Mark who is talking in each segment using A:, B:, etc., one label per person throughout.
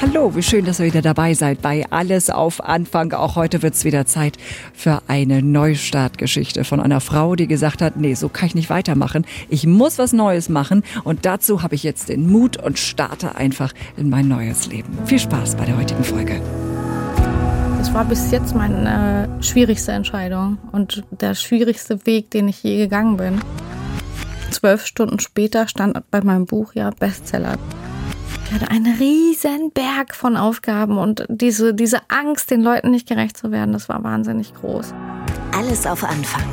A: Hallo, wie schön, dass ihr wieder dabei seid bei Alles auf Anfang. Auch heute wird es wieder Zeit für eine Neustartgeschichte von einer Frau, die gesagt hat, nee, so kann ich nicht weitermachen. Ich muss was Neues machen und dazu habe ich jetzt den Mut und starte einfach in mein neues Leben. Viel Spaß bei der heutigen Folge.
B: Das war bis jetzt meine schwierigste Entscheidung und der schwierigste Weg, den ich je gegangen bin. Zwölf Stunden später stand bei meinem Buch ja Bestseller. Ich hatte einen riesen Berg von Aufgaben und diese, diese Angst, den Leuten nicht gerecht zu werden, das war wahnsinnig groß.
C: Alles auf Anfang.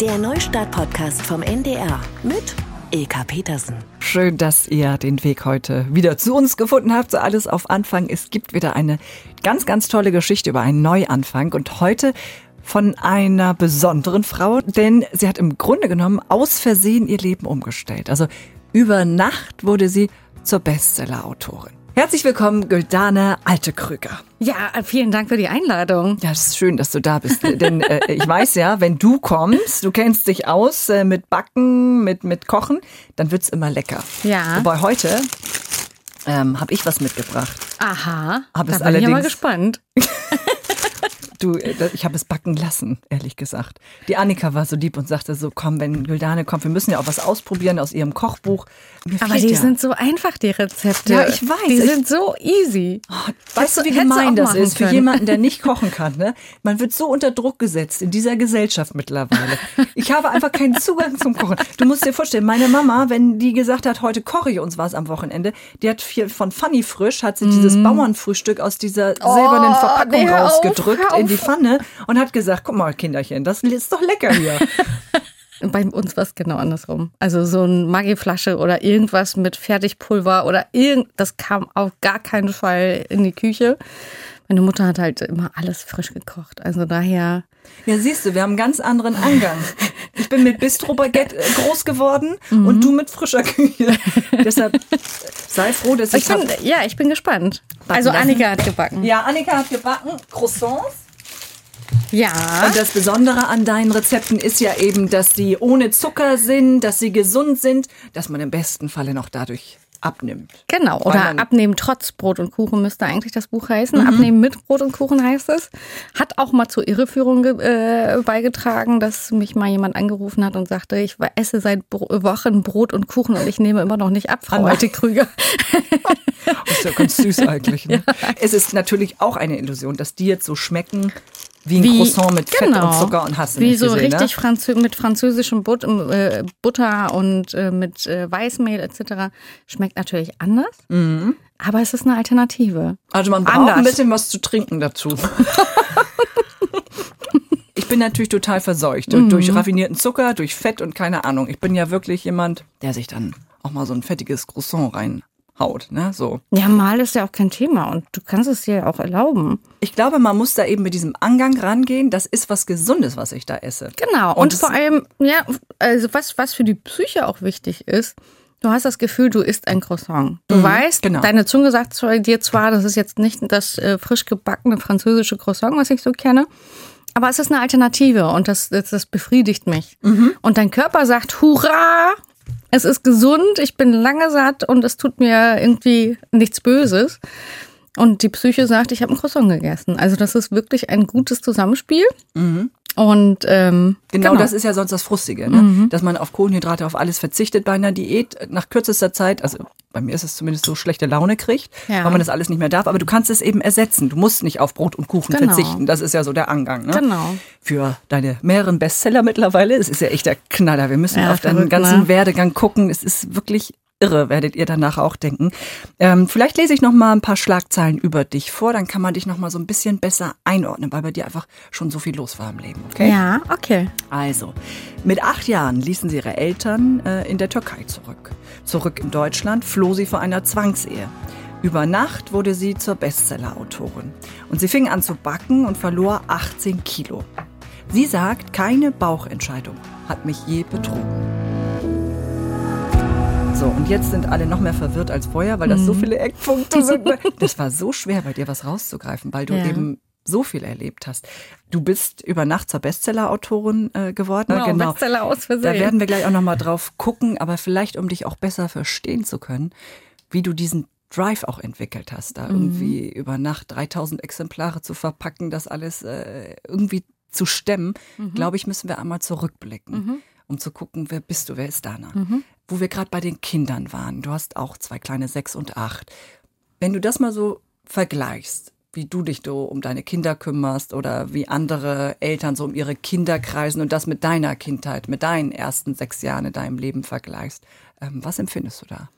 C: Der Neustart-Podcast vom NDR mit Ilka Petersen.
A: Schön, dass ihr den Weg heute wieder zu uns gefunden habt. So alles auf Anfang. Es gibt wieder eine ganz, ganz tolle Geschichte über einen Neuanfang und heute von einer besonderen Frau, denn sie hat im Grunde genommen aus Versehen ihr Leben umgestellt. Also über Nacht wurde sie zur Bestseller-Autorin. Herzlich willkommen, Güldane Altekrüger.
B: Ja, vielen Dank für die Einladung.
A: Ja, es ist schön, dass du da bist. Denn äh, ich weiß ja, wenn du kommst, du kennst dich aus äh, mit Backen, mit, mit Kochen, dann wird's immer lecker.
B: Ja.
A: Wobei heute ähm, habe ich was mitgebracht.
B: Aha.
A: Hab
B: da
A: es
B: bin ich mal gespannt.
A: Du, äh, ich habe es backen lassen, ehrlich gesagt. Die Annika war so lieb und sagte so, komm, wenn Güldane kommt, wir müssen ja auch was ausprobieren aus ihrem Kochbuch. Mir
B: Aber die
A: ja.
B: sind so einfach, die Rezepte.
A: Ja, ich weiß.
B: Die
A: Ich-
B: sind so easy.
A: Weißt du, wie gemein das ist für
B: können.
A: jemanden, der nicht kochen kann? Ne? Man wird so unter Druck gesetzt in dieser Gesellschaft mittlerweile. Ich habe einfach keinen Zugang zum Kochen. Du musst dir vorstellen, meine Mama, wenn die gesagt hat, heute koche ich uns was am Wochenende, die hat viel von Funny Frisch, hat sie dieses Bauernfrühstück aus dieser silbernen Verpackung
B: Mhm. nee,
A: rausgedrückt in die. Pfanne und hat gesagt, guck mal, Kinderchen, das ist doch lecker hier.
B: Bei uns war es genau andersrum. Also so eine Maggi-Flasche oder irgendwas mit Fertigpulver oder irgend, das kam auf gar keinen Fall in die Küche. Meine Mutter hat halt immer alles frisch gekocht. Also daher,
A: Ja, siehst du, wir haben einen ganz anderen Angang. Ich bin mit Bistro-Baguette äh, groß geworden und du mit frischer Küche. Deshalb sei froh, dass ich,
B: ich bin, ja, ich bin gespannt.
A: Backen
B: Also
A: lassen.
B: Annika hat gebacken.
A: Ja, Annika hat gebacken Croissants.
B: Ja.
A: Und das Besondere an deinen Rezepten ist ja eben, dass sie ohne Zucker sind, dass sie gesund sind, dass man im besten Falle noch dadurch abnimmt.
B: Genau, oder
A: Mhm.
B: Abnehmen trotz Brot und Kuchen müsste eigentlich das Buch heißen. Abnehmen mit Brot und Kuchen heißt es. Hat auch mal zur Irreführung äh, beigetragen, dass mich mal jemand angerufen hat und sagte, ich esse seit Bro Wochen Brot und Kuchen und ich nehme immer noch nicht ab, Frau. Alte Krüger.
A: Ist ja ganz süß eigentlich. Ne? Es ist natürlich auch eine Illusion, dass die jetzt so schmecken wie ein Croissant mit Fett und Zucker und Hass.
B: Genau. Wie so richtig Franzö mit französischem But äh, Butter und äh, mit äh, Weißmehl etc. Schmeckt natürlich anders,
A: Mhm.
B: aber es ist eine Alternative.
A: Also man braucht
B: Anders.
A: ein bisschen was zu trinken dazu. Ich bin natürlich total verseucht.
B: Mhm.
A: Durch raffinierten Zucker, durch Fett und keine Ahnung. Ich bin ja wirklich jemand, der sich dann auch mal so ein fettiges Croissant reinhaut. Ne? So.
B: Ja, mal ist ja auch kein Thema und du kannst es dir auch erlauben.
A: Ich glaube, man muss da eben mit diesem Angang rangehen. Das ist was Gesundes, was ich da esse.
B: Genau.
A: Und
B: Und, vor allem, ja, also was, was für die Psyche auch wichtig ist, du hast das Gefühl, du isst ein Croissant. Du weißt,
A: genau.
B: deine Zunge sagt dir zwar, das ist jetzt nicht das äh, frisch gebackene französische Croissant, was ich so kenne, aber es ist eine Alternative und das, das, das befriedigt mich. Und dein Körper sagt, hurra, es ist gesund, ich bin lange satt und es tut mir irgendwie nichts Böses. Und die Psyche sagt, ich habe ein Croissant gegessen. Also das ist wirklich ein gutes Zusammenspiel. Und ähm,
A: Genau, das ist ja sonst das Frustige, ne? dass man auf Kohlenhydrate, auf alles verzichtet bei einer Diät. Nach kürzester Zeit, also bei mir ist es zumindest so, schlechte Laune kriegt,
B: Ja.
A: weil man das alles nicht mehr darf. Aber du kannst es eben ersetzen. Du musst nicht auf Brot und Kuchen
B: Genau.
A: verzichten. Das ist ja so der Angang. Ne?
B: Genau.
A: Für deine mehreren Bestseller mittlerweile. Es ist ja echt der Knaller. Wir müssen
B: Ja,
A: auf deinen
B: verrückt,
A: ganzen
B: ne?
A: Werdegang gucken. Es ist wirklich irre, werdet ihr danach auch denken. Ähm, vielleicht lese ich noch mal ein paar Schlagzeilen über dich vor, dann kann man dich noch mal so ein bisschen besser einordnen, weil bei dir einfach schon so viel los war im Leben. Okay?
B: Ja, okay.
A: Also, mit acht Jahren ließen sie ihre Eltern äh, in der Türkei zurück. Zurück in Deutschland floh sie vor einer Zwangsehe. Über Nacht wurde sie zur Bestseller-Autorin. Und sie fing an zu backen und verlor 18 Kilo. Sie sagt, keine Bauchentscheidung hat mich je betrogen. So, und jetzt sind alle noch mehr verwirrt als vorher, weil das
B: Mhm.
A: so viele Eckpunkte sind. Das war so schwer, bei dir was rauszugreifen, weil du
B: Ja.
A: eben so viel erlebt hast. Du bist über Nacht zur Bestseller-Autorin äh, geworden.
B: Genau, Bestseller aus Versehen.
A: Da werden wir gleich auch noch mal drauf gucken, aber vielleicht, um dich auch besser verstehen zu können, wie du diesen Drive auch entwickelt hast, da irgendwie über Nacht 3000 Exemplare zu verpacken, das alles äh, irgendwie zu stemmen, glaube ich, müssen wir einmal zurückblicken, um zu gucken, wer bist du, wer ist Dana. Wo wir gerade bei den Kindern waren, du hast auch zwei kleine sechs und acht. Wenn du das mal so vergleichst, wie du dich so um deine Kinder kümmerst oder wie andere Eltern so um ihre Kinder kreisen und das mit deiner Kindheit, mit deinen ersten sechs Jahren in deinem Leben vergleichst. Ähm, was empfindest du da?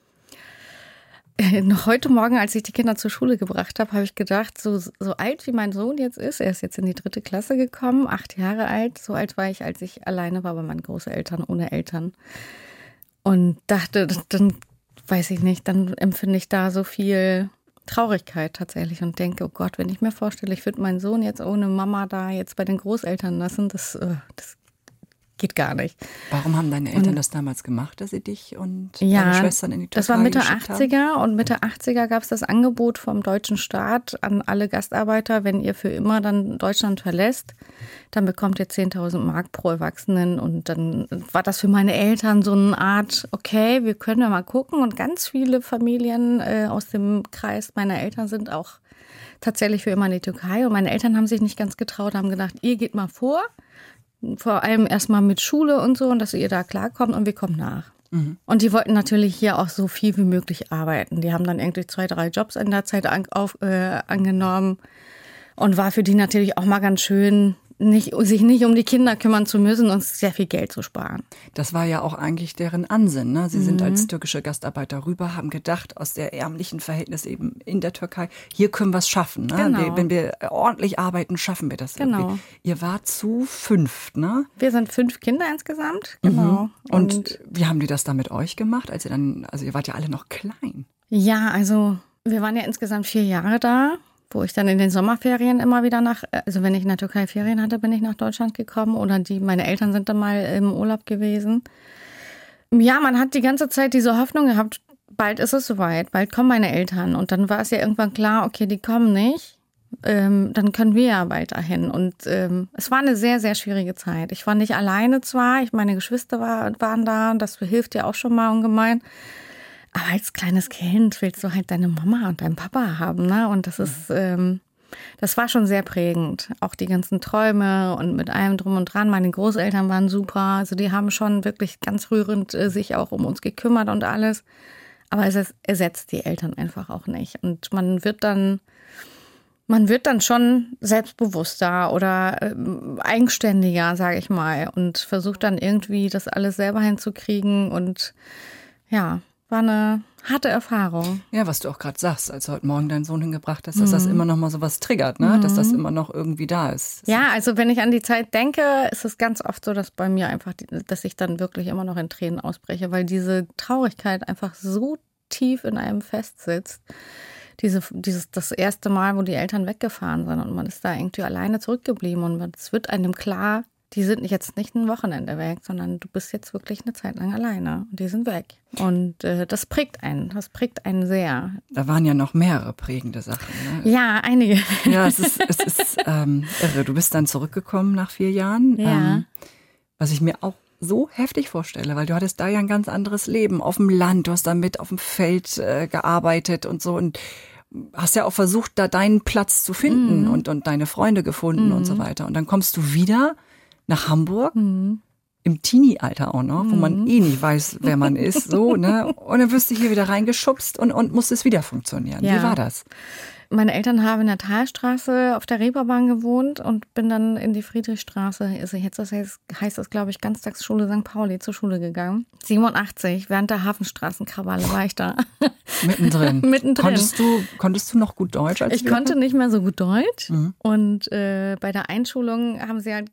B: Äh, heute Morgen, als ich die Kinder zur Schule gebracht habe, habe ich gedacht, so, so alt wie mein Sohn jetzt ist, er ist jetzt in die dritte Klasse gekommen, acht Jahre alt, so alt war ich, als ich alleine war bei meinen Großeltern, ohne Eltern. Und dachte, dann weiß ich nicht, dann empfinde ich da so viel Traurigkeit tatsächlich und denke, oh Gott, wenn ich mir vorstelle, ich würde meinen Sohn jetzt ohne Mama da jetzt bei den Großeltern lassen, das, äh, das geht gar nicht.
A: Warum haben deine Eltern das damals gemacht, dass sie dich und
B: Ja,
A: deine Schwestern in die Türkei
B: das war Mitte
A: geschickt haben?
B: 80er und Mitte 80er gab es das Angebot vom deutschen Staat an alle Gastarbeiter, wenn ihr für immer dann Deutschland verlässt, dann bekommt ihr 10.000 Mark pro Erwachsenen und dann war das für meine Eltern so eine Art, okay, wir können ja mal gucken und ganz viele Familien äh, aus dem Kreis meiner Eltern sind auch tatsächlich für immer in die Türkei und meine Eltern haben sich nicht ganz getraut, haben gedacht, ihr geht mal vor, vor allem erstmal mit Schule und so und dass ihr da klarkommt und wir kommen nach. Und die wollten natürlich hier auch so viel wie möglich arbeiten. Die haben dann irgendwie zwei, drei Jobs in der Zeit an, auf, äh, angenommen und war für die natürlich auch mal ganz schön, nicht, sich nicht um die Kinder kümmern zu müssen und sehr viel Geld zu sparen.
A: Das war ja auch eigentlich deren Ansinn. Ne? Sie
B: Mhm.
A: sind als türkische Gastarbeiter rüber, haben gedacht, aus der ärmlichen Verhältnis eben in der Türkei, hier können wir es schaffen. Ne?
B: Genau.
A: Wir, wenn wir ordentlich arbeiten, schaffen wir das
B: Genau.
A: irgendwie. Ihr wart zu fünft, ne?
B: Wir sind fünf Kinder insgesamt. Genau.
A: Und, wie haben die das da mit euch gemacht, als ihr dann, also ihr wart ja alle noch klein.
B: Ja, also wir waren ja insgesamt vier Jahre da, wo ich dann in den Sommerferien immer wieder nach, also wenn ich in der Türkei Ferien hatte, bin ich nach Deutschland gekommen oder die, meine Eltern sind dann mal im Urlaub gewesen. Ja, man hat die ganze Zeit diese Hoffnung gehabt, bald ist es soweit, bald kommen meine Eltern. Und dann war es ja irgendwann klar, okay, die kommen nicht. Ähm, dann können wir ja weiterhin. Und ähm, es war eine sehr, sehr schwierige Zeit. Ich war nicht alleine zwar, ich meine Geschwister war, waren da, das hilft ja auch schon mal ungemein. Aber als kleines Kind willst du halt deine Mama und deinen Papa haben, ne? Und das ist, ähm, das war schon sehr prägend. Auch die ganzen Träume und mit allem drum und dran. Meine Großeltern waren super. Also die haben schon wirklich ganz rührend äh, sich auch um uns gekümmert und alles. Aber es ersetzt die Eltern einfach auch nicht. Und man wird dann, man wird dann schon selbstbewusster oder ähm, eigenständiger, sage ich mal, und versucht dann irgendwie das alles selber hinzukriegen. Und ja, war eine harte Erfahrung.
A: Ja, was du auch gerade sagst, als du heute Morgen deinen Sohn hingebracht hast, dass
B: Mhm.
A: das immer noch mal so was triggert, ne? Dass das immer noch irgendwie da ist.
B: Ja, also wenn ich an die Zeit denke, ist es ganz oft so, dass bei mir einfach, dass ich dann wirklich immer noch in Tränen ausbreche, weil diese Traurigkeit einfach so tief in einem festsitzt. Diese, dieses, das erste Mal, wo die Eltern weggefahren sind und man ist da irgendwie alleine zurückgeblieben und es wird einem klar, die sind jetzt nicht ein Wochenende weg, sondern du bist jetzt wirklich eine Zeit lang alleine und die sind weg. Und äh, das prägt einen, das prägt einen sehr.
A: Da waren ja noch mehrere prägende Sachen. Ne?
B: Ja, einige.
A: Ja, es ist, es ist ähm, irre. Du bist dann zurückgekommen nach vier Jahren.
B: Ja.
A: Ähm, was ich mir auch so heftig vorstelle, weil du hattest da ja ein ganz anderes Leben auf dem Land, du hast da mit auf dem Feld äh, gearbeitet und so und hast ja auch versucht, da deinen Platz zu finden und, und deine Freunde gefunden und so weiter. Und dann kommst du wieder nach Hamburg. Im Teenie-Alter auch noch, wo man eh nicht weiß, wer man ist, so, ne? Und dann wirst du hier wieder reingeschubst und, und muss es wieder funktionieren. Wie
B: Ja.
A: war das?
B: Meine Eltern haben in der Talstraße auf der Reeperbahn gewohnt und bin dann in die Friedrichstraße, also jetzt das heißt, heißt das glaube ich Ganztagsschule St. Pauli zur Schule gegangen. 87, während der Hafenstraßenkrawalle war ich da.
A: Mittendrin.
B: Mittendrin.
A: Konntest du, konntest du noch gut Deutsch als
B: Ich konnte nicht mehr so gut Deutsch
A: Mhm.
B: und äh, bei der Einschulung haben sie halt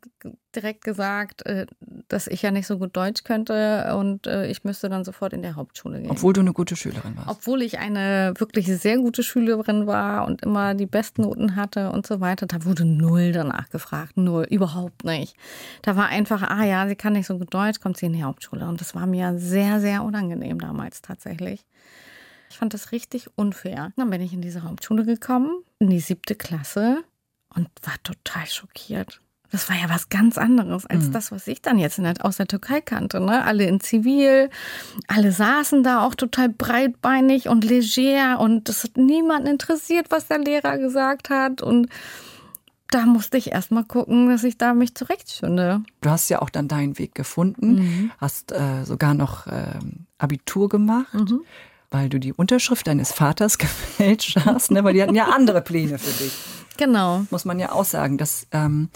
B: direkt gesagt, äh, dass ich ja nicht so gut Deutsch könnte und äh, ich müsste dann sofort in der Hauptschule gehen.
A: Obwohl du eine gute Schülerin warst.
B: Obwohl ich eine wirklich sehr gute Schülerin war und immer die Bestnoten hatte und so weiter, da wurde null danach gefragt. Null, überhaupt nicht. Da war einfach, ah ja, sie kann nicht so gut Deutsch, kommt sie in die Hauptschule. Und das war mir sehr, sehr unangenehm damals tatsächlich. Ich fand das richtig unfair. Dann bin ich in diese Hauptschule gekommen, in die siebte Klasse und war total schockiert. Das war ja was ganz anderes als mhm. das, was ich dann jetzt der, aus der Türkei kannte. Ne? Alle in Zivil, alle saßen da auch total breitbeinig und leger und das hat niemanden interessiert, was der Lehrer gesagt hat. Und da musste ich erstmal gucken, dass ich da mich zurechtfinde.
A: Du hast ja auch dann deinen Weg gefunden, mhm. hast äh, sogar noch äh, Abitur gemacht. Mhm. Weil du die Unterschrift deines Vaters gefälscht hast, ne? weil die hatten ja andere Pläne für dich.
B: Genau.
A: Muss man ja auch sagen. Das ähm,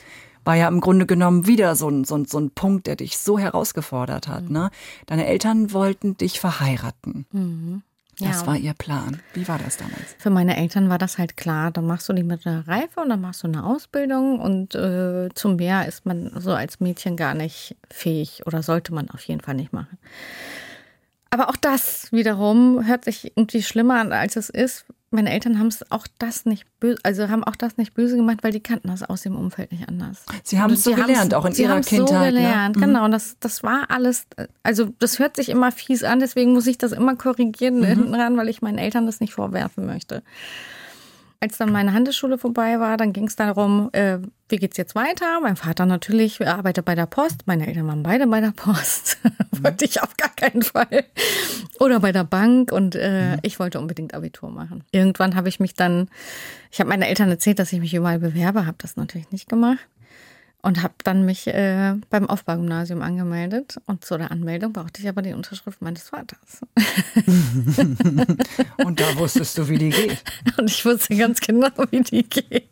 A: war ja im Grunde genommen wieder so ein, so, ein, so ein Punkt, der dich so herausgefordert hat. Mhm. Ne? Deine Eltern wollten dich verheiraten. Mhm. Das ja. war ihr Plan. Wie war das damals?
B: Für meine Eltern war das halt klar. Dann machst du die mittlere Reife und dann machst du eine Ausbildung und äh, zum Meer ist man so als Mädchen gar nicht fähig oder sollte man auf jeden Fall nicht machen. Aber auch das wiederum hört sich irgendwie schlimmer an, als es ist, meine Eltern haben es auch das nicht böse, also haben auch das nicht böse gemacht, weil die kannten das aus dem Umfeld nicht anders.
A: Sie haben es so gelernt, auch in ihrer Kindheit. So
B: ne? gelernt, ne? genau. Und das, das war alles, also das hört sich immer fies an, deswegen muss ich das immer korrigieren mhm. hinten ran, weil ich meinen Eltern das nicht vorwerfen möchte. Als dann meine Handelsschule vorbei war, dann ging es darum, äh, wie geht's jetzt weiter? Mein Vater natürlich arbeitet bei der Post, meine Eltern waren beide bei der Post, wollte ich auf gar keinen Fall. Oder bei der Bank und äh, mhm. ich wollte unbedingt Abitur machen. Irgendwann habe ich mich dann, ich habe meinen Eltern erzählt, dass ich mich überall bewerbe, habe das natürlich nicht gemacht und habe dann mich äh, beim Aufbaugymnasium angemeldet und zu der Anmeldung brauchte ich aber die Unterschrift meines Vaters.
A: und da wusstest du, wie die geht.
B: Und ich wusste ganz genau, wie die geht.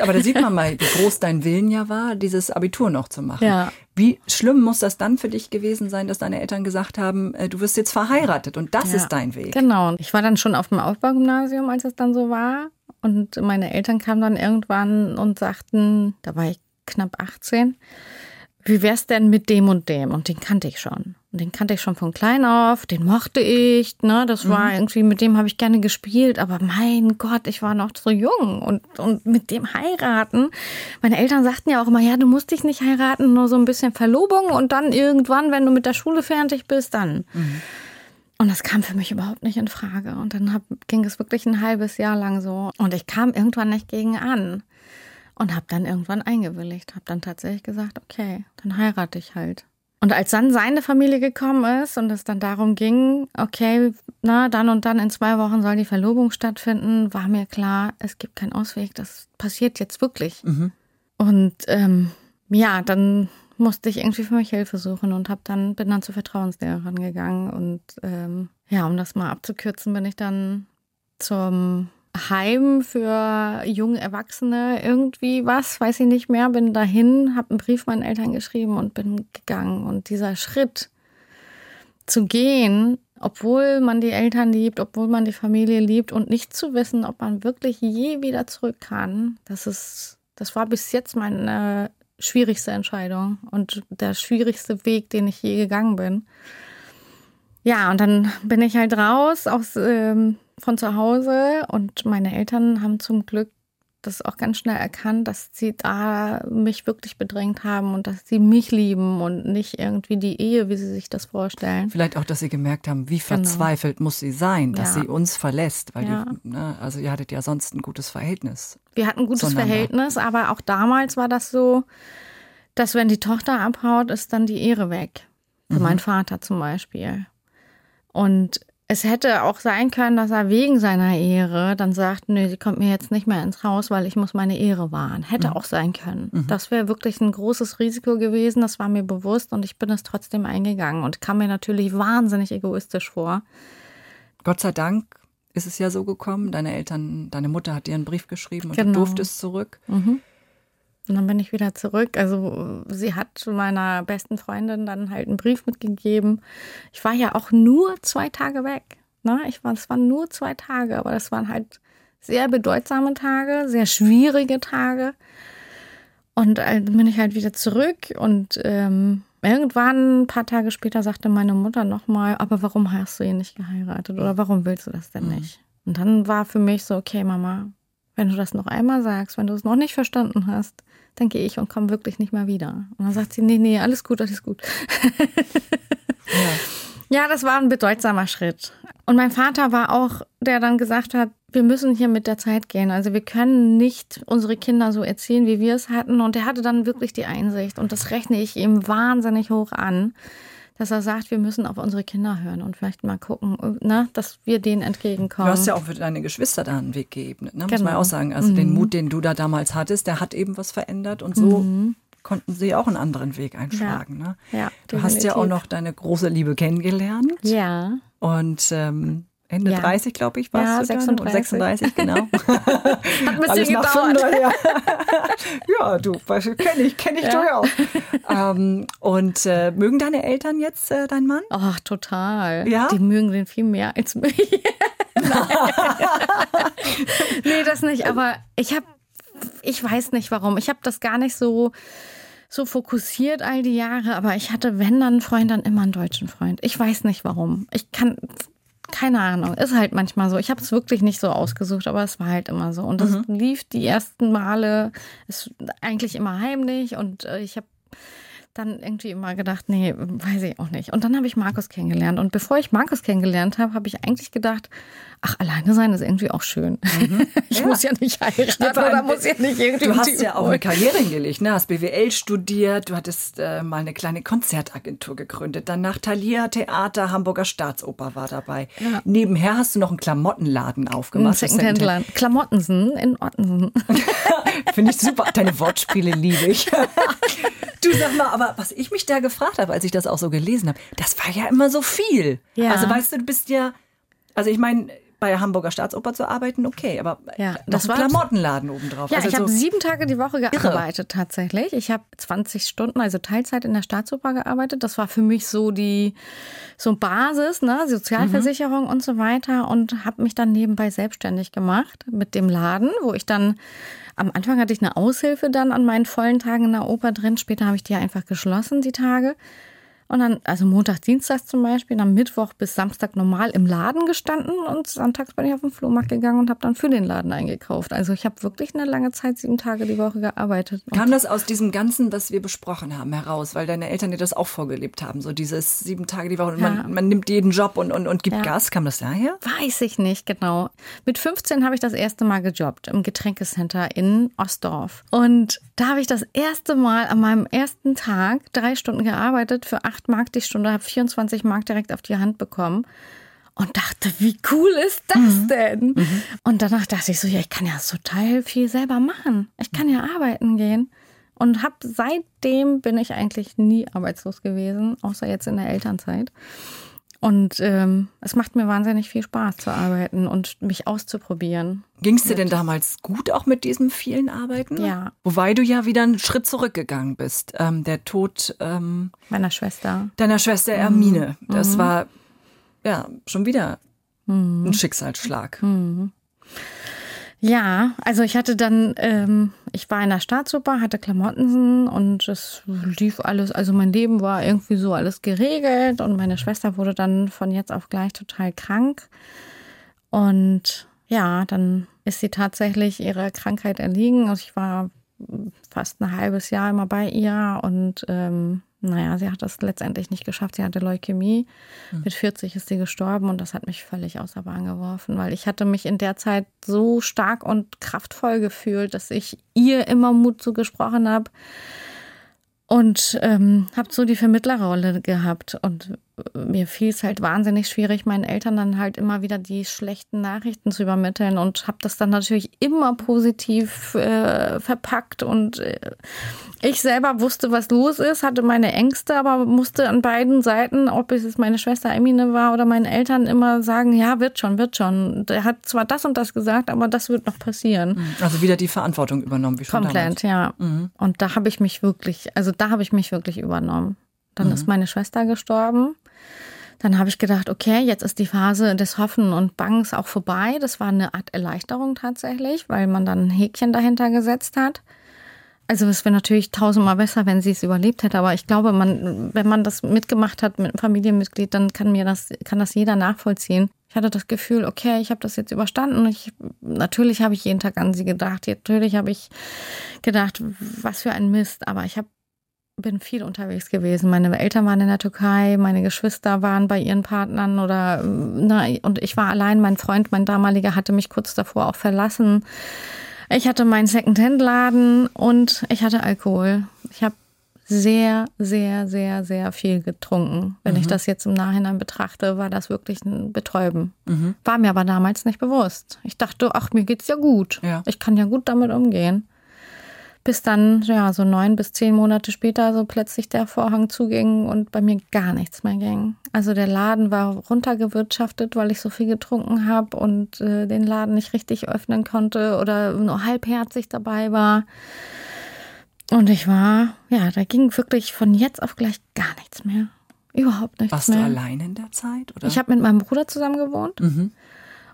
A: Aber da sieht man mal, wie groß dein Willen ja war, dieses Abitur noch zu machen.
B: Ja.
A: Wie schlimm muss das dann für dich gewesen sein, dass deine Eltern gesagt haben, äh, du wirst jetzt verheiratet und das ja, ist dein Weg?
B: Genau. Ich war dann schon auf dem Aufbaugymnasium, als es dann so war. Und meine Eltern kamen dann irgendwann und sagten, da war ich knapp 18. Wie wär's denn mit dem und dem? Und den kannte ich schon. Und den kannte ich schon von klein auf, den mochte ich, ne? Das war mhm. irgendwie, mit dem habe ich gerne gespielt, aber mein Gott, ich war noch so jung und, und mit dem heiraten. Meine Eltern sagten ja auch immer, ja, du musst dich nicht heiraten, nur so ein bisschen Verlobung und dann irgendwann, wenn du mit der Schule fertig bist, dann. Mhm. Und das kam für mich überhaupt nicht in Frage. Und dann hab, ging es wirklich ein halbes Jahr lang so. Und ich kam irgendwann nicht gegen an. Und habe dann irgendwann eingewilligt, habe dann tatsächlich gesagt, okay, dann heirate ich halt. Und als dann seine Familie gekommen ist und es dann darum ging, okay, na, dann und dann in zwei Wochen soll die Verlobung stattfinden, war mir klar, es gibt keinen Ausweg, das passiert jetzt wirklich. Mhm. Und ähm, ja, dann musste ich irgendwie für mich Hilfe suchen und habe dann bin dann zur Vertrauenslehrerin gegangen und ähm, ja, um das mal abzukürzen, bin ich dann zum Heim für junge Erwachsene irgendwie was, weiß ich nicht mehr, bin dahin, habe einen Brief meinen Eltern geschrieben und bin gegangen. Und dieser Schritt zu gehen, obwohl man die Eltern liebt, obwohl man die Familie liebt und nicht zu wissen, ob man wirklich je wieder zurück kann, das ist, das war bis jetzt meine schwierigste Entscheidung und der schwierigste Weg, den ich je gegangen bin. Ja, und dann bin ich halt raus aus ähm, von zu Hause und meine Eltern haben zum Glück das auch ganz schnell erkannt, dass sie da mich wirklich bedrängt haben und dass sie mich lieben und nicht irgendwie die Ehe, wie sie sich das vorstellen.
A: Vielleicht auch, dass sie gemerkt haben, wie genau. verzweifelt genau. muss sie sein, dass ja. sie uns verlässt, weil ja. die, ne, also ihr hattet ja sonst ein gutes Verhältnis.
B: Wir hatten ein gutes Verhältnis, aber auch damals war das so, dass wenn die Tochter abhaut, ist dann die Ehre weg. Für mhm. meinen Vater zum Beispiel. Und es hätte auch sein können, dass er wegen seiner Ehre dann sagt, nö, sie kommt mir jetzt nicht mehr ins Haus, weil ich muss meine Ehre wahren. Hätte mhm. auch sein können. Mhm. Das wäre wirklich ein großes Risiko gewesen, das war mir bewusst und ich bin es trotzdem eingegangen und kam mir natürlich wahnsinnig egoistisch vor.
A: Gott sei Dank ist es ja so gekommen, deine Eltern, deine Mutter hat dir einen Brief geschrieben und genau. du durftest zurück. Mhm.
B: Und dann bin ich wieder zurück. Also sie hat meiner besten Freundin dann halt einen Brief mitgegeben. Ich war ja auch nur zwei Tage weg. Ne? Ich war, es waren nur zwei Tage, aber das waren halt sehr bedeutsame Tage, sehr schwierige Tage. Und dann bin ich halt wieder zurück und ähm, irgendwann, ein paar Tage später, sagte meine Mutter nochmal, aber warum hast du ihn nicht geheiratet oder warum willst du das denn mhm. nicht? Und dann war für mich so, okay, Mama, wenn du das noch einmal sagst, wenn du es noch nicht verstanden hast, dann gehe ich und komme wirklich nicht mehr wieder. Und dann sagt sie, nee, nee, alles gut, alles gut. ja. ja, das war ein bedeutsamer Schritt. Und mein Vater war auch, der dann gesagt hat, wir müssen hier mit der Zeit gehen. Also wir können nicht unsere Kinder so erziehen, wie wir es hatten. Und er hatte dann wirklich die Einsicht. Und das rechne ich ihm wahnsinnig hoch an, dass er sagt, wir müssen auf unsere Kinder hören und vielleicht mal gucken, ne, dass wir denen entgegenkommen.
A: Du hast ja auch für deine Geschwister da einen Weg geebnet, ne? muss
B: Genau.
A: man ja auch sagen. Also den Mut, den du da damals hattest, der hat eben was verändert und so konnten sie auch einen anderen Weg einschlagen. Ne?
B: Ja,
A: du hast ja auch
B: definitiv.
A: noch deine große Liebe kennengelernt
B: Ja.
A: und ähm, Ende
B: Ja.
A: 30, glaube ich, warst
B: Ja,
A: du dann.
B: 36.
A: Und 36, genau.
B: Hat ein bisschen
A: Alles
B: gedauert.
A: 35 Jahren. ja, du, kenne ich, kenne ich durchaus. ähm, und äh, mögen deine Eltern jetzt äh, deinen Mann?
B: Ach, total.
A: Ja?
B: Die mögen den viel mehr als mich. Nee, das nicht. Aber ich habe, ich weiß nicht warum. Ich habe das gar nicht so so fokussiert all die Jahre. Aber ich hatte, wenn dann einen Freund, dann immer einen deutschen Freund. Ich weiß nicht warum. Ich kann keine Ahnung, ist halt manchmal so. Ich habe es wirklich nicht so ausgesucht, aber es war halt immer so. Und das lief die ersten Male, ist eigentlich immer heimlich und äh, ich habe dann irgendwie immer gedacht, nee, weiß ich auch nicht. Und dann habe ich Markus kennengelernt. Und bevor ich Markus kennengelernt habe, habe ich eigentlich gedacht, ach, alleine sein ist irgendwie auch schön. Ich
A: Ja.
B: muss ja nicht heiraten
A: Ja,
B: oder muss ja nicht irgendwie
A: Du hast ja auch eine Karriere hingelegt, ne? hast BWL studiert, du hattest äh, mal eine kleine Konzertagentur gegründet, danach Thalia Theater, Hamburger Staatsoper war dabei.
B: Ja.
A: Nebenher hast du noch einen Klamottenladen
B: Ein
A: aufgemacht.
B: Secondhand-Land. Klamottensen in Ottensen.
A: Finde ich super. Deine Wortspiele liebe ich. Du sag mal, aber was ich mich da gefragt habe, als ich das auch so gelesen habe, das war ja immer so viel.
B: Ja.
A: Also weißt du, du bist ja, also ich meine, bei der Hamburger Staatsoper zu arbeiten, okay, aber
B: Ja, das war-
A: Klamottenladen obendrauf.
B: Ja,
A: also
B: ich habe
A: so,
B: sieben Tage die Woche gearbeitet tatsächlich. Ich habe 20 Stunden, also Teilzeit in der Staatsoper gearbeitet. Das war für mich so die so Basis, ne, Sozialversicherung
A: Mhm.
B: und so weiter und habe mich dann nebenbei selbstständig gemacht mit dem Laden, wo ich dann am Anfang hatte ich eine Aushilfe dann an meinen vollen Tagen in der Oper drin. Später habe ich die ja einfach geschlossen, die Tage. Und dann, also Montag, Dienstag zum Beispiel, dann Mittwoch bis Samstag normal im Laden gestanden und sonntags bin ich auf den Flohmarkt gegangen und habe dann für den Laden eingekauft. Also ich habe wirklich eine lange Zeit, sieben Tage die Woche gearbeitet.
A: Kam das aus diesem Ganzen, was wir besprochen haben, heraus, weil deine Eltern dir das auch vorgelebt haben, so dieses sieben Tage die Woche und
B: Ja.
A: man, man nimmt jeden Job und, und, und gibt
B: Ja.
A: Gas. Kam das daher?
B: Weiß ich nicht genau. Mit 15 habe ich das erste Mal gejobbt im Getränkecenter in Ostdorf. Und da habe ich das erste Mal an meinem ersten Tag drei Stunden gearbeitet für acht Mark die Stunde, habe 24 Mark direkt auf die Hand bekommen. Und dachte, wie cool ist das denn? Und danach dachte ich so, ja, ich kann ja total viel selber machen. Ich kann ja arbeiten gehen. Und habe seitdem bin ich eigentlich nie arbeitslos gewesen, außer jetzt in der Elternzeit. Und ähm, es macht mir wahnsinnig viel Spaß zu arbeiten und mich auszuprobieren.
A: Ging es dir denn damals gut auch mit diesem vielen Arbeiten?
B: Ja.
A: Wobei du ja wieder einen Schritt zurückgegangen bist. Ähm, der Tod ähm,
B: Meiner Schwester.
A: deiner Schwester
B: Mhm.
A: Ermine, das war ja schon wieder
B: Mhm.
A: ein Schicksalsschlag.
B: Ja, also ich hatte dann, ähm, ich war in der Staatsoper, hatte Klamottensen und es lief alles, also mein Leben war irgendwie so alles geregelt und meine Schwester wurde dann von jetzt auf gleich total krank. Und ja, dann ist sie tatsächlich ihrer Krankheit erliegen. Also ich war fast ein halbes Jahr immer bei ihr und ähm, naja, sie hat das letztendlich nicht geschafft. Sie hatte Leukämie. Mit 40 ist sie gestorben und das hat mich völlig außer Bahn geworfen, weil ich hatte mich in der Zeit so stark und kraftvoll gefühlt, dass ich ihr immer Mut zugesprochen habe und ähm, habe so die Vermittlerrolle gehabt und mir fiel es halt wahnsinnig schwierig, meinen Eltern dann halt immer wieder die schlechten Nachrichten zu übermitteln und habe das dann natürlich immer positiv äh, verpackt und äh, ich selber wusste, was los ist, hatte meine Ängste, aber musste an beiden Seiten, ob es meine Schwester Emine war oder meine Eltern, immer sagen, ja, wird schon, wird schon. Der hat zwar das und das gesagt, aber das wird noch passieren.
A: Also wieder die Verantwortung übernommen, wie schon
B: Komplett,
A: damals.
B: ja. Und da habe ich mich wirklich, also da habe ich mich wirklich übernommen. Dann ist meine Schwester gestorben. Dann habe ich gedacht, okay, jetzt ist die Phase des Hoffen und Bangens auch vorbei. Das war eine Art Erleichterung tatsächlich, weil man dann ein Häkchen dahinter gesetzt hat. Also es wäre natürlich tausendmal besser, wenn sie es überlebt hätte, aber ich glaube, man, wenn man das mitgemacht hat mit einem Familienmitglied, dann kann mir das, kann das jeder nachvollziehen. Ich hatte das Gefühl, okay, ich habe das jetzt überstanden. Ich, natürlich habe ich jeden Tag an sie gedacht. Natürlich habe ich gedacht, was für ein Mist. Aber ich habe bin viel unterwegs gewesen. Meine Eltern waren in der Türkei, meine Geschwister waren bei ihren Partnern oder na, und ich war allein. Mein Freund, mein damaliger, hatte mich kurz davor auch verlassen. Ich hatte meinen Second-Hand-Laden und ich hatte Alkohol. Ich habe sehr, sehr, sehr, sehr viel getrunken. Wenn mhm. ich das jetzt im Nachhinein betrachte, war das wirklich ein Betäuben. Mhm. War mir aber damals nicht bewusst. Ich dachte, ach, mir geht's ja gut. Ja. Ich kann ja gut damit umgehen. Bis dann, ja, so neun bis zehn Monate später so plötzlich der Vorhang zuging und bei mir gar nichts mehr ging. Also der Laden war runtergewirtschaftet, weil ich so viel getrunken habe und äh, den Laden nicht richtig öffnen konnte oder nur halbherzig dabei war. Und ich war, ja, da ging wirklich von jetzt auf gleich gar nichts mehr. Überhaupt nichts
A: Warst
B: mehr.
A: Warst du allein in der Zeit? Oder?
B: Ich habe mit meinem Bruder zusammen gewohnt. Mhm.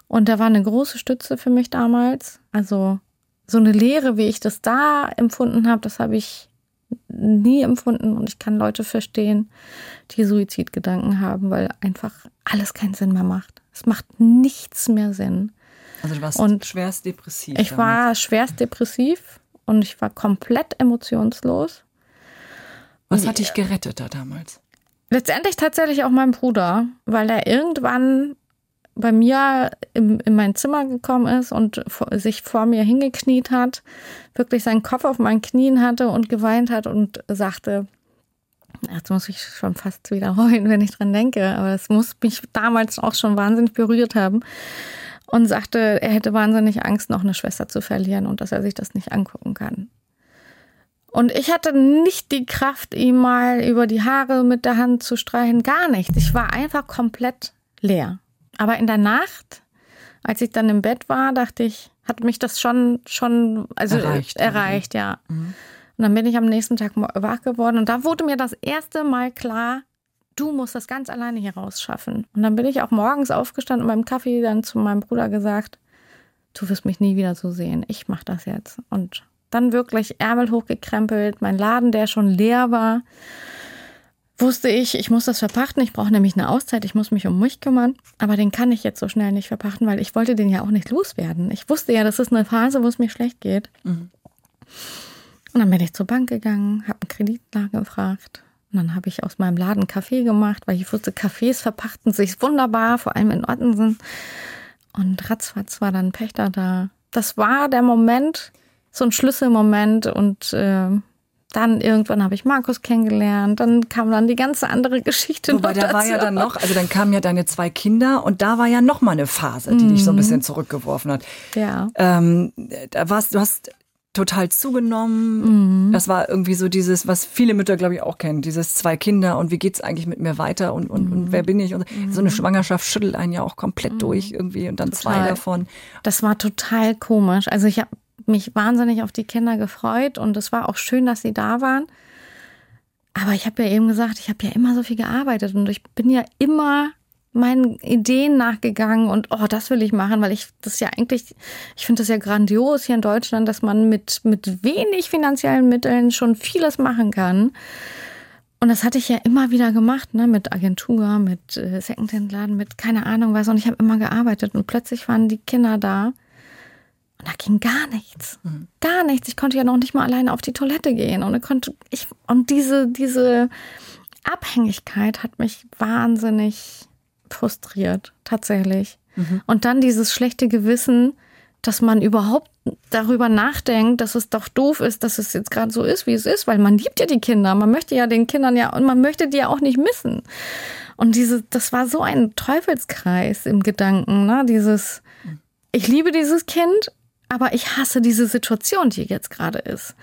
B: Und da war eine große Stütze für mich damals. Also so eine Lehre, wie ich das da empfunden habe, das habe ich nie empfunden. Und ich kann Leute verstehen, die Suizidgedanken haben, weil einfach alles keinen Sinn mehr macht. Es macht nichts mehr Sinn.
A: Also du warst und schwerst depressiv.
B: Ich damit. war schwerst depressiv und ich war komplett emotionslos.
A: Was hat dich gerettet da damals?
B: Letztendlich tatsächlich auch mein Bruder, weil er irgendwann bei mir im, in mein Zimmer gekommen ist und sich vor mir hingekniet hat, wirklich seinen Kopf auf meinen Knien hatte und geweint hat und sagte, jetzt muss ich schon fast wieder heulen, wenn ich dran denke, aber das muss mich damals auch schon wahnsinnig berührt haben und sagte, er hätte wahnsinnig Angst, noch eine Schwester zu verlieren und dass er sich das nicht angucken kann. Und ich hatte nicht die Kraft, ihm mal über die Haare mit der Hand zu streichen, gar nicht. Ich war einfach komplett leer. Aber in der Nacht, als ich dann im Bett war, dachte ich, hat mich das schon, schon, also erreicht, erreicht ja. Mhm. Und dann bin ich am nächsten Tag wach geworden und da wurde mir das erste Mal klar, du musst das ganz alleine hier rausschaffen. Und dann bin ich auch morgens aufgestanden und beim Kaffee dann zu meinem Bruder gesagt, du wirst mich nie wieder so sehen. Ich mach das jetzt. Und dann wirklich Ärmel hochgekrempelt, mein Laden, der schon leer war, wusste ich, ich muss das verpachten. Ich brauche nämlich eine Auszeit. Ich muss mich um mich kümmern. Aber den kann ich jetzt so schnell nicht verpachten, weil ich wollte den ja auch nicht loswerden. Ich wusste ja, das ist eine Phase, wo es mir schlecht geht. Mhm. Und dann bin ich zur Bank gegangen, habe einen Kredit nachgefragt und dann habe ich aus meinem Laden Kaffee gemacht, weil ich wusste, Cafés verpachten sich wunderbar, vor allem in Ottensen. Und ratzfatz war dann Pächter da. Das war der Moment, so ein Schlüsselmoment und äh, dann irgendwann habe ich Markus kennengelernt, dann kam dann die ganze andere Geschichte
A: Wobei, noch da war ja dann noch, also dann kamen ja deine zwei Kinder und da war ja noch mal eine Phase, die mhm. dich so ein bisschen zurückgeworfen hat.
B: Ja.
A: Ähm, da warst, du hast total zugenommen. Mhm. Das war irgendwie so dieses, was viele Mütter, glaube ich, auch kennen, dieses zwei Kinder und wie geht's eigentlich mit mir weiter und, und, mhm. und wer bin ich? Und mhm. so eine Schwangerschaft schüttelt einen ja auch komplett mhm. durch irgendwie und dann total. zwei davon.
B: Das war total komisch. Also ich habe mich wahnsinnig auf die Kinder gefreut und es war auch schön, dass sie da waren. Aber ich habe ja eben gesagt, ich habe ja immer so viel gearbeitet und ich bin ja immer meinen Ideen nachgegangen und oh, das will ich machen, weil ich das ja eigentlich, ich finde das ja grandios hier in Deutschland, dass man mit, mit wenig finanziellen Mitteln schon vieles machen kann. Und das hatte ich ja immer wieder gemacht, ne, mit Agentur, mit äh, Secondhand-Laden, mit keine Ahnung was. Und ich habe immer gearbeitet und plötzlich waren die Kinder da und da ging gar nichts. Mhm. Gar nichts. Ich konnte ja noch nicht mal alleine auf die Toilette gehen und ich konnte ich und diese diese Abhängigkeit hat mich wahnsinnig frustriert, tatsächlich. Mhm. Und dann dieses schlechte Gewissen, dass man überhaupt darüber nachdenkt, dass es doch doof ist, dass es jetzt gerade so ist, wie es ist, weil man liebt ja die Kinder, man möchte ja den Kindern ja und man möchte die ja auch nicht missen. Und diese, das war so ein Teufelskreis im Gedanken, ne? Dieses, ich liebe dieses Kind, aber ich hasse diese Situation, die jetzt gerade ist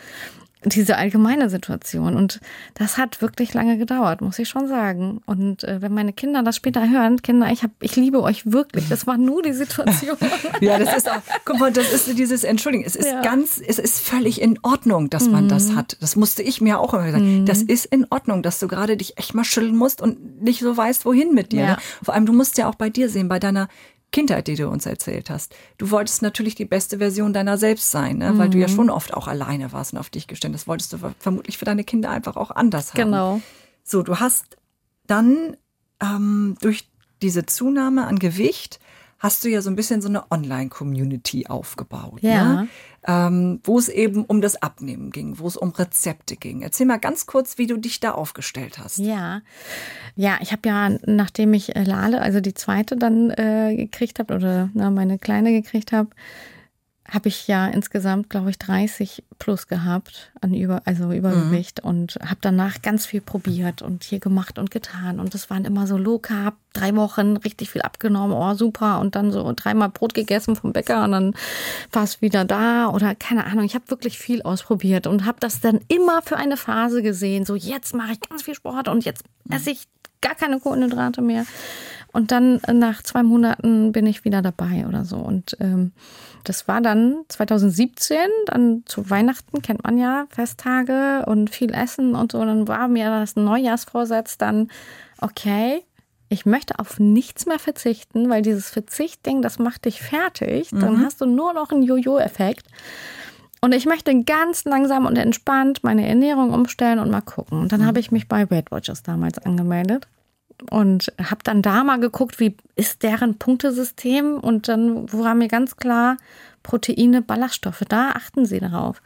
B: diese allgemeine Situation. Und das hat wirklich lange gedauert, muss ich schon sagen. Und äh, wenn meine Kinder das später hören, Kinder, ich hab, ich liebe euch wirklich. Das war nur die Situation.
A: ja, das ist auch, guck mal, das ist dieses, Entschuldigung, es ist ja. ganz, es ist völlig in Ordnung, dass man mhm. das hat. Das musste ich mir auch immer sagen. Mhm. Das ist in Ordnung, dass du gerade dich echt mal schütteln musst und nicht so weißt, wohin mit dir. Ja. Ne? Vor allem, du musst ja auch bei dir sehen, bei deiner Kindheit, die du uns erzählt hast. Du wolltest natürlich die beste Version deiner selbst sein, ne? weil mhm. du ja mhm. schon oft auch alleine warst und auf dich gestellt. Das wolltest du vermutlich für deine Kinder einfach auch anders haben.
B: Genau.
A: So, du hast dann ähm, durch diese Zunahme an Gewicht hast du ja so ein bisschen so eine Online-Community aufgebaut,
B: Ja.
A: ne? Ähm, wo es eben um das Abnehmen ging, wo es um Rezepte ging. Erzähl mal ganz kurz, wie du dich da aufgestellt hast.
B: Ja, ja, ich habe ja, nachdem ich äh, Lale, also die zweite dann äh, gekriegt habe oder na, meine kleine gekriegt habe, habe ich ja insgesamt, glaube ich, 30 plus gehabt an über, also Übergewicht und habe danach ganz viel probiert und hier gemacht und getan und das waren immer so low carb, drei Wochen richtig viel abgenommen, oh super und dann so dreimal Brot gegessen vom Bäcker und dann war es wieder da oder keine Ahnung. Ich habe wirklich viel ausprobiert und habe das dann immer für eine Phase gesehen. So jetzt mache ich ganz viel Sport und jetzt esse ich gar keine Kohlenhydrate mehr. Und dann nach zwei Monaten bin ich wieder dabei oder so. Und ähm, das war dann 2017, dann zu Weihnachten kennt man ja Festtage und viel Essen und so. Und dann war mir das Neujahrsvorsatz dann, okay, ich möchte auf nichts mehr verzichten, weil dieses Verzichtding, das macht dich fertig. Dann hast du nur noch einen Jojo-Effekt. Und ich möchte ganz langsam und entspannt meine Ernährung umstellen und mal gucken. Und dann habe ich mich bei Weight Watchers damals angemeldet und habe dann da mal geguckt, wie ist deren Punktesystem und dann war mir ganz klar Proteine, Ballaststoffe, da achten sie darauf.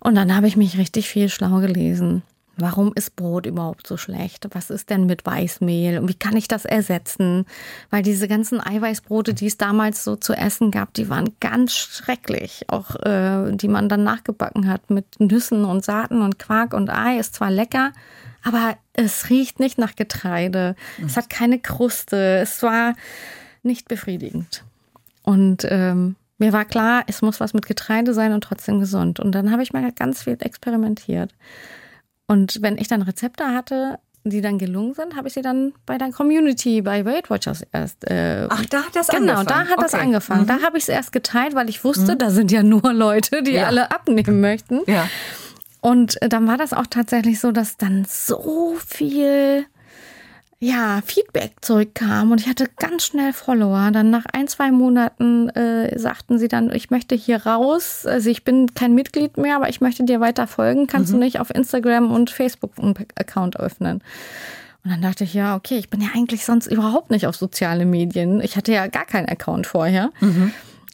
B: Und dann habe ich mich richtig viel schlau gelesen. Warum ist Brot überhaupt so schlecht? Was ist denn mit Weißmehl? Und wie kann ich das ersetzen? Weil diese ganzen Eiweißbrote, die es damals so zu essen gab, die waren ganz schrecklich. Auch äh, die man dann nachgebacken hat mit Nüssen und Saaten und Quark und Ei, ist zwar lecker, aber es riecht nicht nach Getreide. Es hat keine Kruste. Es war nicht befriedigend. Und ähm, mir war klar, es muss was mit Getreide sein und trotzdem gesund. Und dann habe ich mal ganz viel experimentiert. Und wenn ich dann Rezepte hatte, die dann gelungen sind, habe ich sie dann bei der Community, bei Weight Watchers erst. Äh,
A: Ach, da hat das
B: genau,
A: angefangen.
B: da hat das
A: Okay. Mhm.
B: angefangen. Da habe ich es erst geteilt, weil ich wusste, da sind ja nur Leute, die
A: Ja.
B: alle abnehmen möchten.
A: Ja.
B: Und äh, dann war das auch tatsächlich so, dass dann so viel ja, Feedback zurückkam und ich hatte ganz schnell Follower. Dann nach ein, zwei Monaten äh, sagten sie dann, ich möchte hier raus. Also ich bin kein Mitglied mehr, aber ich möchte dir weiter folgen. Kannst du nicht auf Instagram und Facebook einen Account öffnen? Und dann dachte ich, ja, okay, ich bin ja eigentlich sonst überhaupt nicht auf soziale Medien. Ich hatte ja gar keinen Account vorher.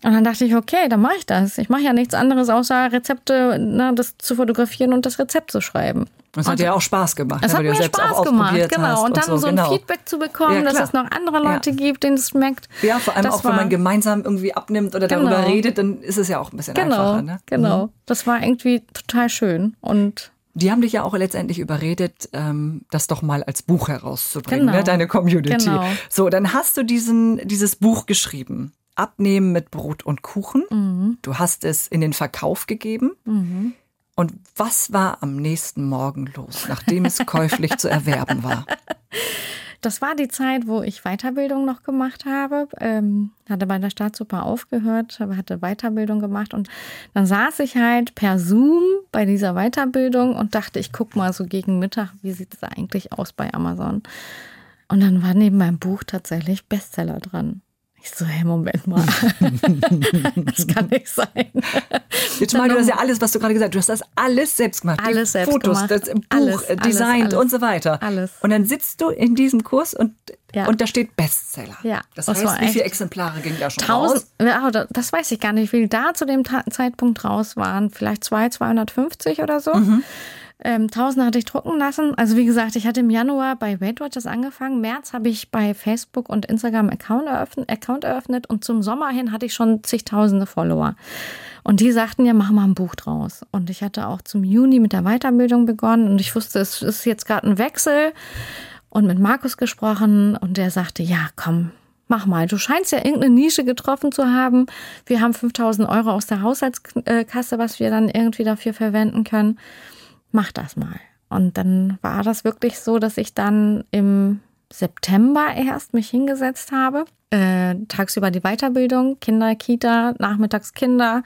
B: Und dann dachte ich, okay, dann mache ich das. Ich mache ja nichts anderes, außer Rezepte, ne, das zu fotografieren und das Rezept zu schreiben.
A: Das hat dir auch Spaß gemacht,
B: Es
A: ne,
B: hat mir Spaß gemacht, genau. Und dann so,
A: genau.
B: ein Feedback zu bekommen,
A: Ja,
B: dass es noch andere Leute
A: Ja.
B: gibt, denen es schmeckt.
A: Ja, vor allem
B: Das
A: auch, wenn man gemeinsam irgendwie abnimmt oder
B: Genau.
A: darüber redet, dann ist es ja auch ein bisschen
B: Genau,
A: einfacher. Ne?
B: genau. Das war irgendwie total schön. Und
A: Die haben dich ja auch letztendlich überredet, ähm, das doch mal als Buch herauszubringen,
B: Genau.
A: ne? deine Community.
B: Genau.
A: So, dann hast du diesen, dieses Buch geschrieben. Abnehmen mit Brot und Kuchen.
B: Mhm.
A: Du hast es in den Verkauf gegeben. Und was war am nächsten Morgen los, nachdem es käuflich zu erwerben war?
B: das war die Zeit, wo ich Weiterbildung noch gemacht habe. Ähm, hatte bei der Staatsoper aufgehört, hatte Weiterbildung gemacht. Und dann saß ich halt per Zoom bei dieser Weiterbildung und dachte, ich guck mal so gegen Mittag, wie sieht es eigentlich aus bei Amazon. Und dann war neben meinem Buch tatsächlich Bestseller dran. Ich so, hey, Moment mal. das kann nicht sein.
A: Jetzt mal, du hast ja alles, was du gerade gesagt hast, du hast das alles selbst gemacht.
B: Alles selbst
A: Fotos,
B: gemacht.
A: das Buch,
B: Alles,
A: äh,
B: alles,
A: designt
B: alles.
A: und so weiter.
B: Alles.
A: Und dann sitzt du in diesem Kurs und,
B: Ja.
A: und da steht Bestseller.
B: Ja,
A: Das
B: das
A: heißt, wie viele Exemplare ging da schon
B: Tausend,
A: raus?
B: ja, da- das weiß ich gar nicht, wie viel da zu dem Ta Zeitpunkt raus waren. Vielleicht zwei, 250 oder so. Ähm, 1000 hatte ich drucken lassen. Also wie gesagt, ich hatte im Januar bei Weight Watchers angefangen. März habe ich bei Facebook und Instagram Account eröffnet, Account eröffnet und zum Sommer hin hatte ich schon zigtausende Follower. Und die sagten ja, mach mal ein Buch draus. Und ich hatte auch zum Juni mit der Weiterbildung begonnen und ich wusste, es ist jetzt gerade ein Wechsel und mit Markus gesprochen und der sagte, ja, komm, mach mal. Du scheinst ja irgendeine Nische getroffen zu haben. Wir haben 5000 Euro aus der Haushaltskasse, was wir dann irgendwie dafür verwenden können. Mach das mal. Und dann war das wirklich so, dass ich dann im September erst mich hingesetzt habe. Äh, tagsüber die Weiterbildung, Kinder, Kita, nachmittags Kinder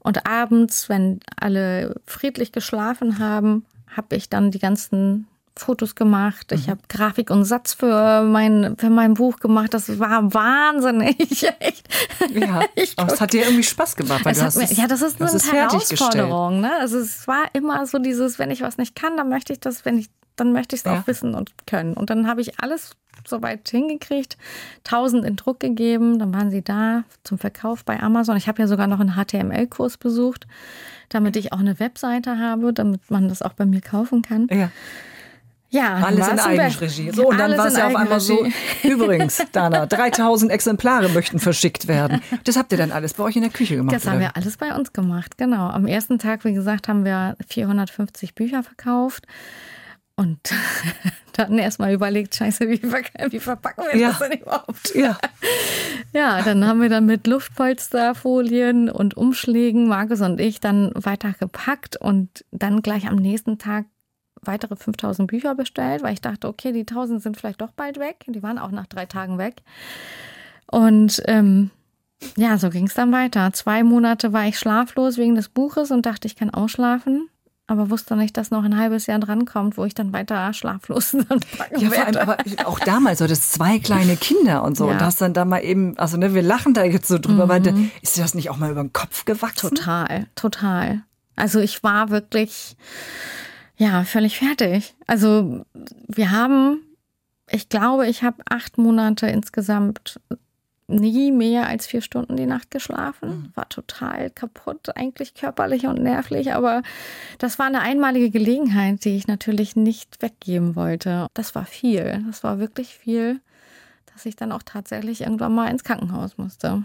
B: und abends, wenn alle friedlich geschlafen haben, habe ich dann die ganzen Fotos gemacht. Ich habe Grafik und Satz für mein, für mein Buch gemacht. Das war wahnsinnig. Echt.
A: Ja, aber es hat dir irgendwie Spaß gemacht, weil
B: es
A: du hast
B: mir, ja, das ist eine
A: fertiggestellt.
B: Herausforderung. Ne? Also es war immer so dieses, wenn ich was nicht kann, dann möchte ich das, wenn ich, dann möchte ich es
A: Ja.
B: auch wissen und können. Und dann habe ich alles soweit hingekriegt, 1000 in Druck gegeben, dann waren sie da zum Verkauf bei Amazon. Ich habe ja sogar noch einen HTML-Kurs besucht, damit ich auch eine Webseite habe, damit man das auch bei mir kaufen kann.
A: Ja.
B: Ja,
A: Alles in Eigenregie. So, und dann war es ja auf einmal so, übrigens, Dana, 3000 Exemplare möchten verschickt werden. Das habt ihr dann alles bei euch in der Küche gemacht?
B: Das haben wir alles bei uns gemacht, genau. Am ersten Tag, wie gesagt, haben wir 450 Bücher verkauft. Und dann erstmal überlegt, scheiße, wie, ver wie verpacken wir ja. das denn überhaupt?
A: Ja.
B: ja, dann haben wir dann mit Luftpolsterfolien und Umschlägen, Markus und ich, dann weiter gepackt und dann gleich am nächsten Tag weitere 5000 Bücher bestellt, weil ich dachte, okay, die 1000 sind vielleicht doch bald weg. Die waren auch nach drei Tagen weg. Und ähm, ja, so ging es dann weiter. Zwei Monate war ich schlaflos wegen des Buches und dachte, ich kann ausschlafen. Aber wusste nicht, dass noch ein halbes Jahr drankommt, wo ich dann weiter schlaflos dann
A: Ja, vor allem, aber auch damals, so das zwei kleine Kinder und so. Ja. Und hast dann da mal eben, also ne, wir lachen da jetzt so drüber, mhm. aber ist dir das nicht auch mal über den Kopf gewachsen?
B: Total, total. Also ich war wirklich, ja, völlig fertig. Also wir haben, ich glaube, ich habe acht Monate insgesamt nie mehr als vier Stunden die Nacht geschlafen. Mhm. War total kaputt, eigentlich körperlich und nervlich, aber das war eine einmalige Gelegenheit, die ich natürlich nicht weggeben wollte. Das war viel. Das war wirklich viel, dass ich dann auch tatsächlich irgendwann mal ins Krankenhaus musste.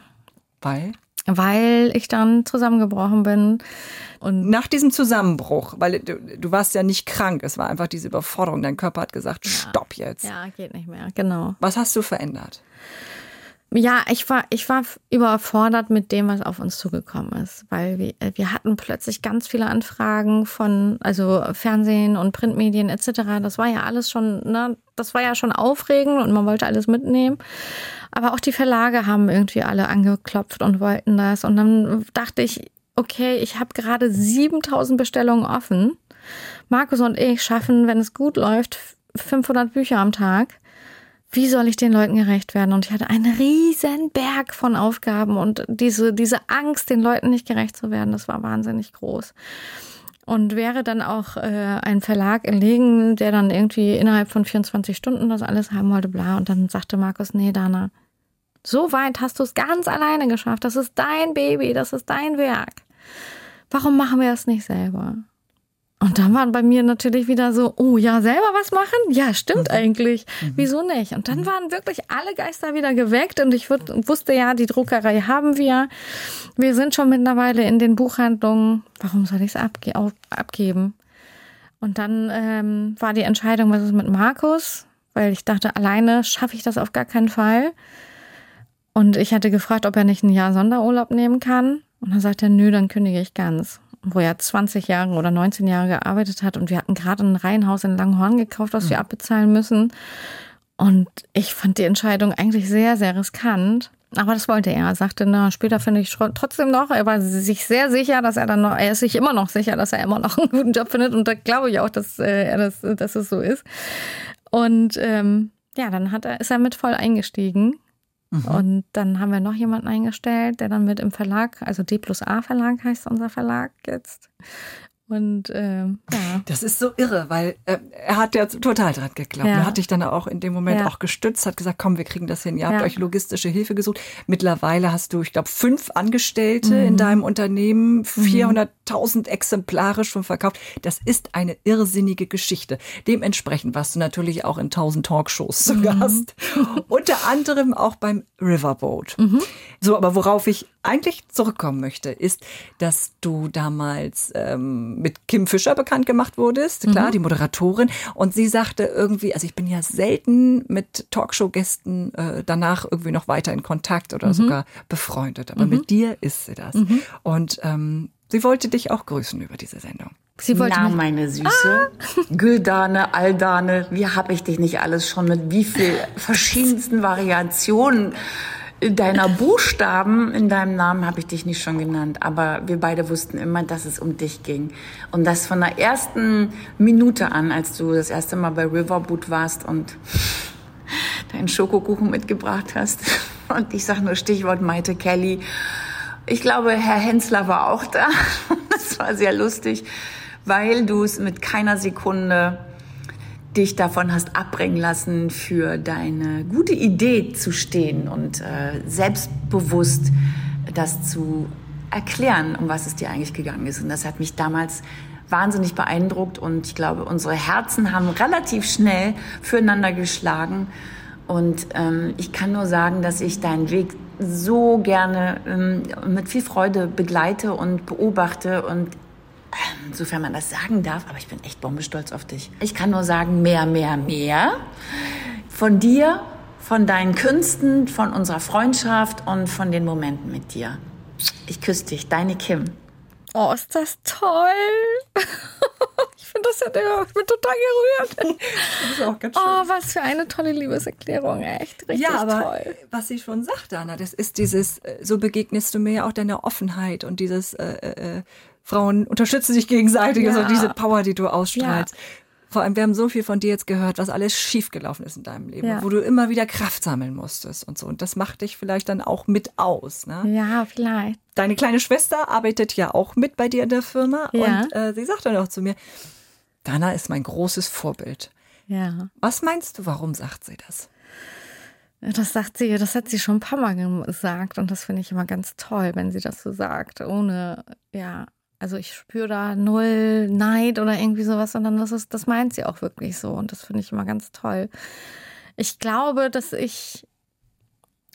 A: Weil?
B: Weil ich dann zusammengebrochen bin.
A: Und nach diesem Zusammenbruch, weil du, du warst ja nicht krank, es war einfach diese Überforderung. Dein Körper hat gesagt, ja. stopp jetzt.
B: Ja, geht nicht mehr, genau.
A: Was hast du verändert?
B: Ja, ich war, ich war überfordert mit dem, was auf uns zugekommen ist, weil wir, wir hatten plötzlich ganz viele Anfragen von, also Fernsehen und Printmedien etc. Das war ja alles schon, ne, das war ja schon aufregend und man wollte alles mitnehmen. Aber auch die Verlage haben irgendwie alle angeklopft und wollten das. Und dann dachte ich, okay, ich habe gerade 7000 Bestellungen offen. Markus und ich schaffen, wenn es gut läuft, 500 Bücher am Tag wie soll ich den Leuten gerecht werden? Und ich hatte einen riesen Berg von Aufgaben und diese, diese Angst, den Leuten nicht gerecht zu werden, das war wahnsinnig groß. Und wäre dann auch äh, ein Verlag erlegen, der dann irgendwie innerhalb von 24 Stunden das alles haben wollte, bla. Und dann sagte Markus, nee, Dana, so weit hast du es ganz alleine geschafft. Das ist dein Baby, das ist dein Werk. Warum machen wir das nicht selber? Und dann waren bei mir natürlich wieder so, oh ja, selber was machen? Ja, stimmt mhm. eigentlich. Mhm. Wieso nicht? Und dann mhm. waren wirklich alle Geister wieder geweckt und ich wusste ja, die Druckerei haben wir. Wir sind schon mittlerweile in den Buchhandlungen. Warum soll ich es abge abgeben? Und dann ähm, war die Entscheidung, was ist mit Markus? Weil ich dachte, alleine schaffe ich das auf gar keinen Fall. Und ich hatte gefragt, ob er nicht ein Jahr Sonderurlaub nehmen kann. Und dann sagt er, nö, dann kündige ich ganz wo er 20 Jahre oder 19 Jahre gearbeitet hat und wir hatten gerade ein Reihenhaus in Langhorn gekauft, was wir mhm. abbezahlen müssen. Und ich fand die Entscheidung eigentlich sehr, sehr riskant. Aber das wollte er. Er sagte, na, später finde ich trotzdem noch. Er war sich sehr sicher, dass er dann noch, er ist sich immer noch sicher, dass er immer noch einen guten Job findet. Und da glaube ich auch, dass äh, er das, dass es so ist. Und ähm, ja, dann hat er, ist er mit voll eingestiegen Mhm. Und dann haben wir noch jemanden eingestellt, der dann mit im Verlag, also D plus A Verlag heißt unser Verlag jetzt. Und äh, ja.
A: Das ist so irre, weil äh, er hat ja total dran geklappt. Ja. Er hat dich dann auch in dem Moment ja. auch gestützt, hat gesagt, komm, wir kriegen das hin. Ihr habt ja. euch logistische Hilfe gesucht. Mittlerweile hast du, ich glaube, fünf Angestellte mhm. in deinem Unternehmen, 400 5000 Exemplare schon verkauft. Das ist eine irrsinnige Geschichte. Dementsprechend warst du natürlich auch in 1000 Talkshows zu mhm. Gast. Unter anderem auch beim Riverboat. Mhm. So, aber worauf ich eigentlich zurückkommen möchte, ist, dass du damals ähm, mit Kim Fischer bekannt gemacht wurdest, klar, mhm. die Moderatorin. Und sie sagte irgendwie, also ich bin ja selten mit Talkshow-Gästen äh, danach irgendwie noch weiter in Kontakt oder mhm. sogar befreundet, aber mhm. mit dir ist sie das. Mhm. Und ähm, sie wollte dich auch grüßen über diese Sendung.
D: Sie wollte Na, meine Süße. Ah. Güldane, Aldane, wie habe ich dich nicht alles schon mit wie viel verschiedensten Variationen deiner Buchstaben in deinem Namen habe ich dich nicht schon genannt, aber wir beide wussten immer, dass es um dich ging. Und das von der ersten Minute an, als du das erste Mal bei Riverboot warst und deinen Schokokuchen mitgebracht hast. Und ich sage nur Stichwort Maite Kelly. Ich glaube, Herr Hensler war auch da. Das war sehr lustig, weil du es mit keiner Sekunde dich davon hast abbringen lassen, für deine gute Idee zu stehen und äh, selbstbewusst das zu erklären, um was es dir eigentlich gegangen ist. Und das hat mich damals wahnsinnig beeindruckt und ich glaube, unsere Herzen haben relativ schnell füreinander geschlagen. Und ähm, ich kann nur sagen, dass ich deinen Weg so gerne ähm, mit viel Freude begleite und beobachte und ähm, sofern man das sagen darf, aber ich bin echt bombestolz auf dich. Ich kann nur sagen, mehr, mehr, mehr von dir, von deinen Künsten, von unserer Freundschaft und von den Momenten mit dir. Ich küsse dich, deine Kim.
B: Oh, ist das toll. ja, ich bin total gerührt. Das ist auch ganz schön. Oh, was für eine tolle Liebeserklärung, echt. Richtig ja, aber toll.
A: was sie schon sagt, Anna, das ist dieses, äh, so begegnest du mir ja auch deine Offenheit und dieses, äh, äh, äh Frauen unterstützen sich gegenseitig, ja. also diese Power, die du ausstrahlst. Ja. Vor allem, wir haben so viel von dir jetzt gehört, was alles schiefgelaufen ist in deinem Leben, ja. wo du immer wieder Kraft sammeln musstest und so. Und das macht dich vielleicht dann auch mit aus. Ne?
B: Ja, vielleicht.
A: Deine kleine Schwester arbeitet ja auch mit bei dir in der Firma ja. und äh, sie sagt dann auch zu mir, Dana ist mein großes Vorbild.
B: Ja.
A: Was meinst du, warum sagt sie das?
B: Das sagt sie, das hat sie schon ein paar Mal gesagt und das finde ich immer ganz toll, wenn sie das so sagt, ohne ja also ich spüre da null Neid oder irgendwie sowas, sondern das ist, das meint sie auch wirklich so. Und das finde ich immer ganz toll. Ich glaube, dass ich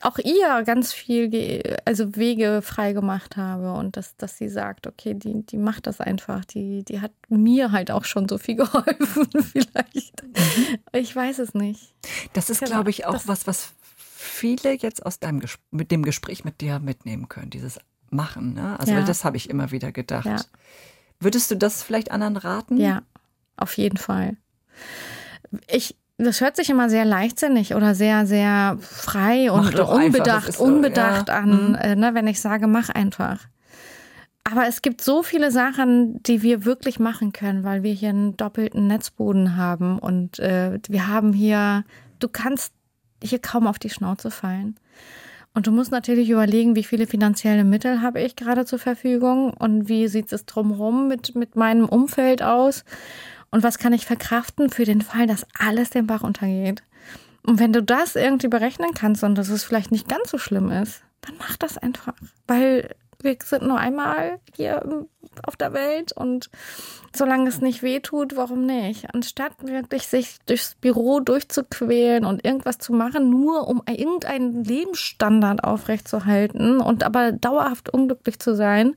B: auch ihr ganz viel, also Wege frei gemacht habe und dass, dass sie sagt, okay, die, die macht das einfach. Die, die hat mir halt auch schon so viel geholfen, vielleicht. Mhm. Ich weiß es nicht.
A: Das ist, glaube ich, auch was, was viele jetzt aus deinem mit dem Gespräch mit dir mitnehmen können. Dieses machen. Ne? Also ja. das habe ich immer wieder gedacht. Ja. Würdest du das vielleicht anderen raten?
B: Ja, auf jeden Fall. Ich, das hört sich immer sehr leichtsinnig oder sehr, sehr frei und unbedacht, so, unbedacht ja. an, mhm. Äh, ne, wenn ich sage, mach einfach. Aber es gibt so viele Sachen, die wir wirklich machen können, weil wir hier einen doppelten Netzboden haben und äh, wir haben hier, du kannst hier kaum auf die Schnauze fallen. Und du musst natürlich überlegen, wie viele finanzielle Mittel habe ich gerade zur Verfügung und wie sieht es drumherum mit, mit meinem Umfeld aus und was kann ich verkraften für den Fall, dass alles den Bach untergeht. Und wenn du das irgendwie berechnen kannst und dass es vielleicht nicht ganz so schlimm ist, dann mach das einfach. Weil wir sind nur einmal hier auf der Welt und solange es nicht wehtut, warum nicht? Anstatt wirklich sich durchs Büro durchzuquälen und irgendwas zu machen, nur um irgendeinen Lebensstandard aufrechtzuerhalten und aber dauerhaft unglücklich zu sein,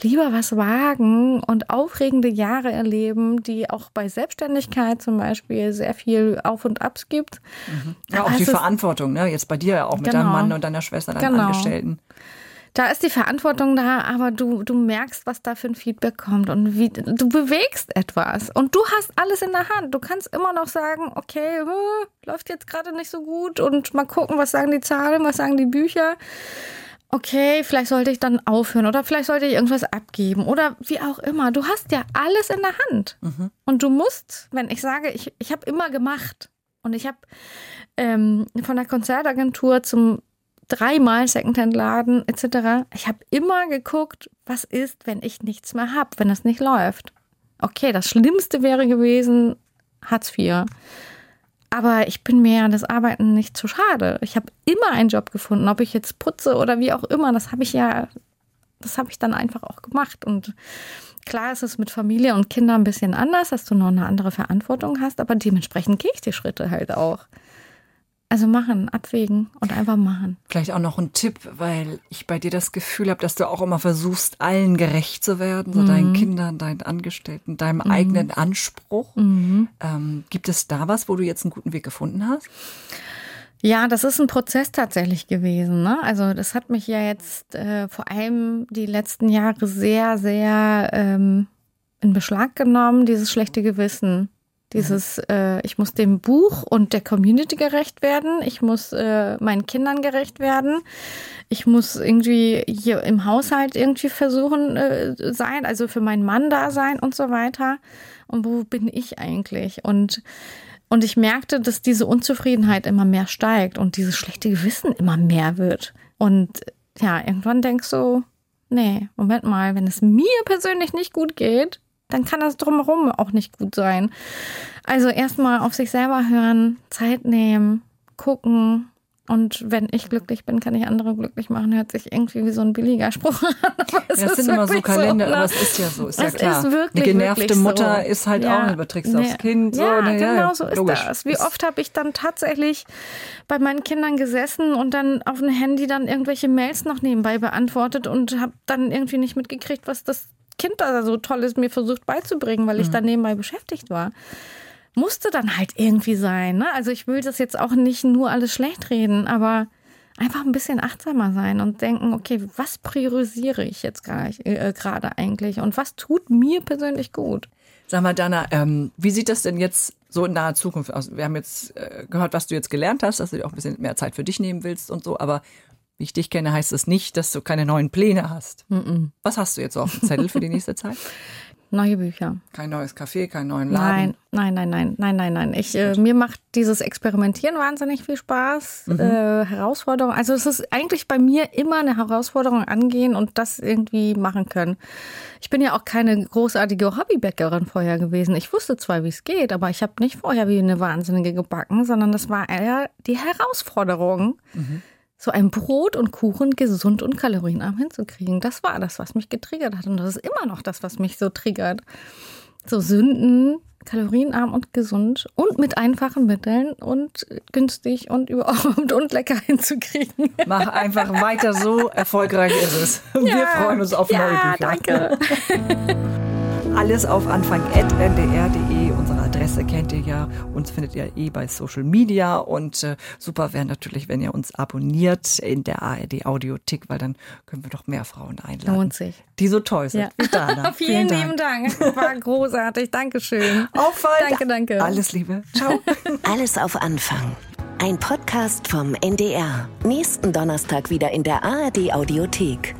B: lieber was wagen und aufregende Jahre erleben, die auch bei Selbstständigkeit zum Beispiel sehr viel Auf und Abs gibt.
A: Mhm. Ja, auch die Verantwortung, ne? Jetzt bei dir auch mit genau. deinem Mann und deiner Schwester, deinen genau. Angestellten
B: da ist die Verantwortung da, aber du, du merkst, was da für ein Feedback kommt und wie du bewegst etwas und du hast alles in der Hand. Du kannst immer noch sagen, okay, läuft jetzt gerade nicht so gut und mal gucken, was sagen die Zahlen, was sagen die Bücher. Okay, vielleicht sollte ich dann aufhören oder vielleicht sollte ich irgendwas abgeben oder wie auch immer. Du hast ja alles in der Hand mhm. und du musst, wenn ich sage, ich, ich habe immer gemacht und ich habe ähm, von der Konzertagentur zum dreimal Secondhand-Laden etc. Ich habe immer geguckt, was ist, wenn ich nichts mehr habe, wenn es nicht läuft. Okay, das Schlimmste wäre gewesen Hartz IV. Aber ich bin mir das Arbeiten nicht zu schade. Ich habe immer einen Job gefunden, ob ich jetzt putze oder wie auch immer. Das habe ich ja, das habe ich dann einfach auch gemacht. Und klar ist es mit Familie und Kindern ein bisschen anders, dass du noch eine andere Verantwortung hast, aber dementsprechend gehe ich die Schritte halt auch. Also machen, abwägen und einfach machen.
A: Vielleicht auch noch ein Tipp, weil ich bei dir das Gefühl habe, dass du auch immer versuchst, allen gerecht zu werden, so mhm. deinen Kindern, deinen Angestellten, deinem mhm. eigenen Anspruch. Mhm. Ähm, gibt es da was, wo du jetzt einen guten Weg gefunden hast?
B: Ja, das ist ein Prozess tatsächlich gewesen. Ne? Also das hat mich ja jetzt äh, vor allem die letzten Jahre sehr, sehr ähm, in Beschlag genommen, dieses schlechte Gewissen. Dieses, äh, ich muss dem Buch und der Community gerecht werden. Ich muss äh, meinen Kindern gerecht werden. Ich muss irgendwie hier im Haushalt irgendwie versuchen äh, sein, also für meinen Mann da sein und so weiter. Und wo bin ich eigentlich? Und und ich merkte, dass diese Unzufriedenheit immer mehr steigt und dieses schlechte Gewissen immer mehr wird. Und ja, irgendwann denkst du, nee, Moment mal, wenn es mir persönlich nicht gut geht, dann kann das drumherum auch nicht gut sein. Also erstmal auf sich selber hören, Zeit nehmen, gucken, und wenn ich glücklich bin, kann ich andere glücklich machen. Hört sich irgendwie wie so ein billiger Spruch an.
A: Aber es ja, sind immer so Kalender, so, ne? aber es ist ja so, ist es ja klar.
B: Ist wirklich,
A: Eine genervte Mutter
B: so.
A: ist halt
B: ja.
A: auch, überträgst nee. aufs Kind. So,
B: ja,
A: ne,
B: genau
A: ja,
B: so ist
A: logisch.
B: das. Wie oft habe ich dann tatsächlich bei meinen Kindern gesessen und dann auf dem Handy dann irgendwelche Mails noch nebenbei beantwortet und habe dann irgendwie nicht mitgekriegt, was das Kind da so Tolles mir versucht beizubringen, weil ich mhm. dann nebenbei beschäftigt war musste dann halt irgendwie sein. Ne? Also ich will das jetzt auch nicht nur alles schlecht reden, aber einfach ein bisschen achtsamer sein und denken, okay, was priorisiere ich jetzt äh, gerade eigentlich und was tut mir persönlich gut?
A: Sag mal, Dana, ähm, wie sieht das denn jetzt so in naher Zukunft aus? Wir haben jetzt äh, gehört, was du jetzt gelernt hast, dass du dir auch ein bisschen mehr Zeit für dich nehmen willst und so, aber wie ich dich kenne, heißt das nicht, dass du keine neuen Pläne hast. Mm -mm. Was hast du jetzt so auf dem Zettel für die nächste Zeit?
B: Neue Bücher.
A: Kein neues Café, keinen neuen Laden.
B: Nein, nein, nein, nein, nein, nein, nein. Ich, äh, mir macht dieses Experimentieren wahnsinnig viel Spaß. Mhm. Äh, Herausforderung. Also es ist eigentlich bei mir immer eine Herausforderung angehen und das irgendwie machen können. Ich bin ja auch keine großartige Hobbybäckerin vorher gewesen. Ich wusste zwar, wie es geht, aber ich habe nicht vorher wie eine Wahnsinnige gebacken, sondern das war eher die Herausforderung. Mhm so ein Brot und Kuchen gesund und kalorienarm hinzukriegen. Das war das, was mich getriggert hat. Und das ist immer noch das, was mich so triggert. So Sünden, kalorienarm und gesund und mit einfachen Mitteln und günstig und überhaupt und lecker hinzukriegen.
A: Mach einfach weiter so, erfolgreich ist es. Wir ja, freuen uns auf
B: ja,
A: neue Bücher.
B: Danke.
A: Alles auf anfang.ndr.de. Unsere Adresse kennt ihr ja. Uns findet ihr eh bei Social Media. Und äh, super wäre natürlich, wenn ihr uns abonniert in der ARD Audiothek, weil dann können wir doch mehr Frauen einladen.
B: Lohnt sich.
A: Die so toll sind. Ja.
B: Vielen, Vielen lieben Dank. War großartig. Dankeschön.
A: Auffall.
B: Danke, danke.
A: Alles Liebe. Ciao.
C: Alles auf Anfang. Ein Podcast vom NDR. Nächsten Donnerstag wieder in der ARD Audiothek.